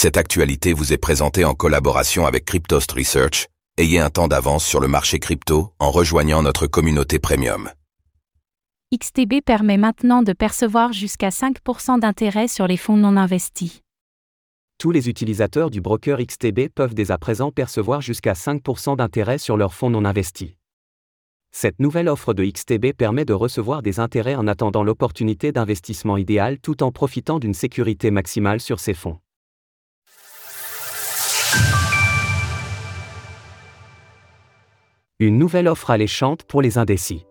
Cette actualité vous est présentée en collaboration avec Cryptost Research. Ayez un temps d'avance sur le marché crypto en rejoignant notre communauté premium. XTB permet maintenant de percevoir jusqu'à 5% d'intérêt sur les fonds non investis. Tous les utilisateurs du broker XTB peuvent dès à présent percevoir jusqu'à 5% d'intérêt sur leurs fonds non investis. Cette nouvelle offre de XTB permet de recevoir des intérêts en attendant l'opportunité d'investissement idéal tout en profitant d'une sécurité maximale sur ces fonds. Une nouvelle offre alléchante pour les indécis.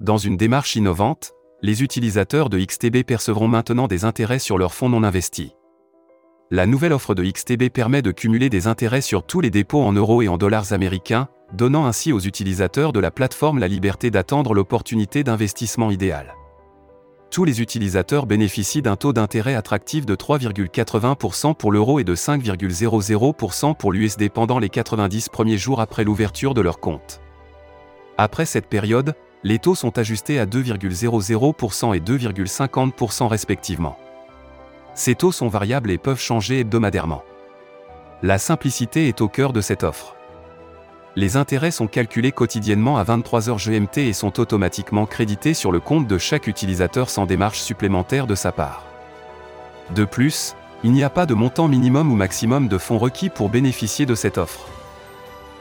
Dans une démarche innovante, les utilisateurs de XTB percevront maintenant des intérêts sur leurs fonds non investis. La nouvelle offre de XTB permet de cumuler des intérêts sur tous les dépôts en euros et en dollars américains, donnant ainsi aux utilisateurs de la plateforme la liberté d'attendre l'opportunité d'investissement idéal. Tous les utilisateurs bénéficient d'un taux d'intérêt attractif de 3,80% pour l'euro et de 5,00% pour l'USD pendant les 90 premiers jours après l'ouverture de leur compte. Après cette période, les taux sont ajustés à 2,00% et 2,50% respectivement. Ces taux sont variables et peuvent changer hebdomadairement. La simplicité est au cœur de cette offre. Les intérêts sont calculés quotidiennement à 23h GMT et sont automatiquement crédités sur le compte de chaque utilisateur sans démarche supplémentaire de sa part. De plus, il n'y a pas de montant minimum ou maximum de fonds requis pour bénéficier de cette offre.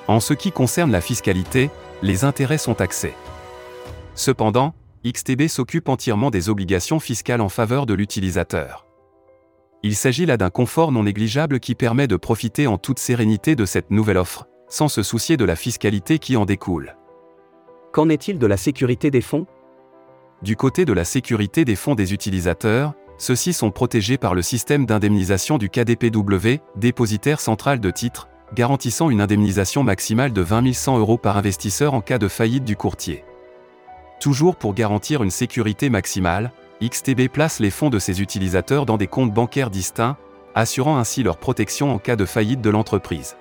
En ce qui concerne la fiscalité, les intérêts sont taxés. Cependant, XTB s'occupe entièrement des obligations fiscales en faveur de l'utilisateur. Il s'agit là d'un confort non négligeable qui permet de profiter en toute sérénité de cette nouvelle offre, sans se soucier de la fiscalité qui en découle. Qu'en est-il de la sécurité des fonds? Du côté de la sécurité des fonds des utilisateurs, ceux-ci sont protégés par le système d'indemnisation du KDPW, dépositaire central de titres, garantissant une indemnisation maximale de 20 100 euros par investisseur en cas de faillite du courtier. Toujours pour garantir une sécurité maximale, XTB place les fonds de ses utilisateurs dans des comptes bancaires distincts, assurant ainsi leur protection en cas de faillite de l'entreprise.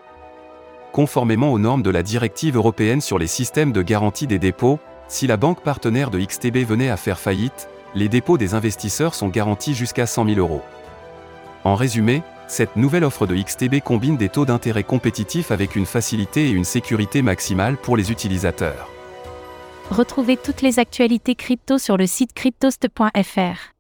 Conformément aux normes de la directive européenne sur les systèmes de garantie des dépôts, si la banque partenaire de XTB venait à faire faillite, les dépôts des investisseurs sont garantis jusqu'à 100 000 euros. En résumé, cette nouvelle offre de XTB combine des taux d'intérêt compétitifs avec une facilité et une sécurité maximale pour les utilisateurs. Retrouvez toutes les actualités crypto sur le site cryptost.fr.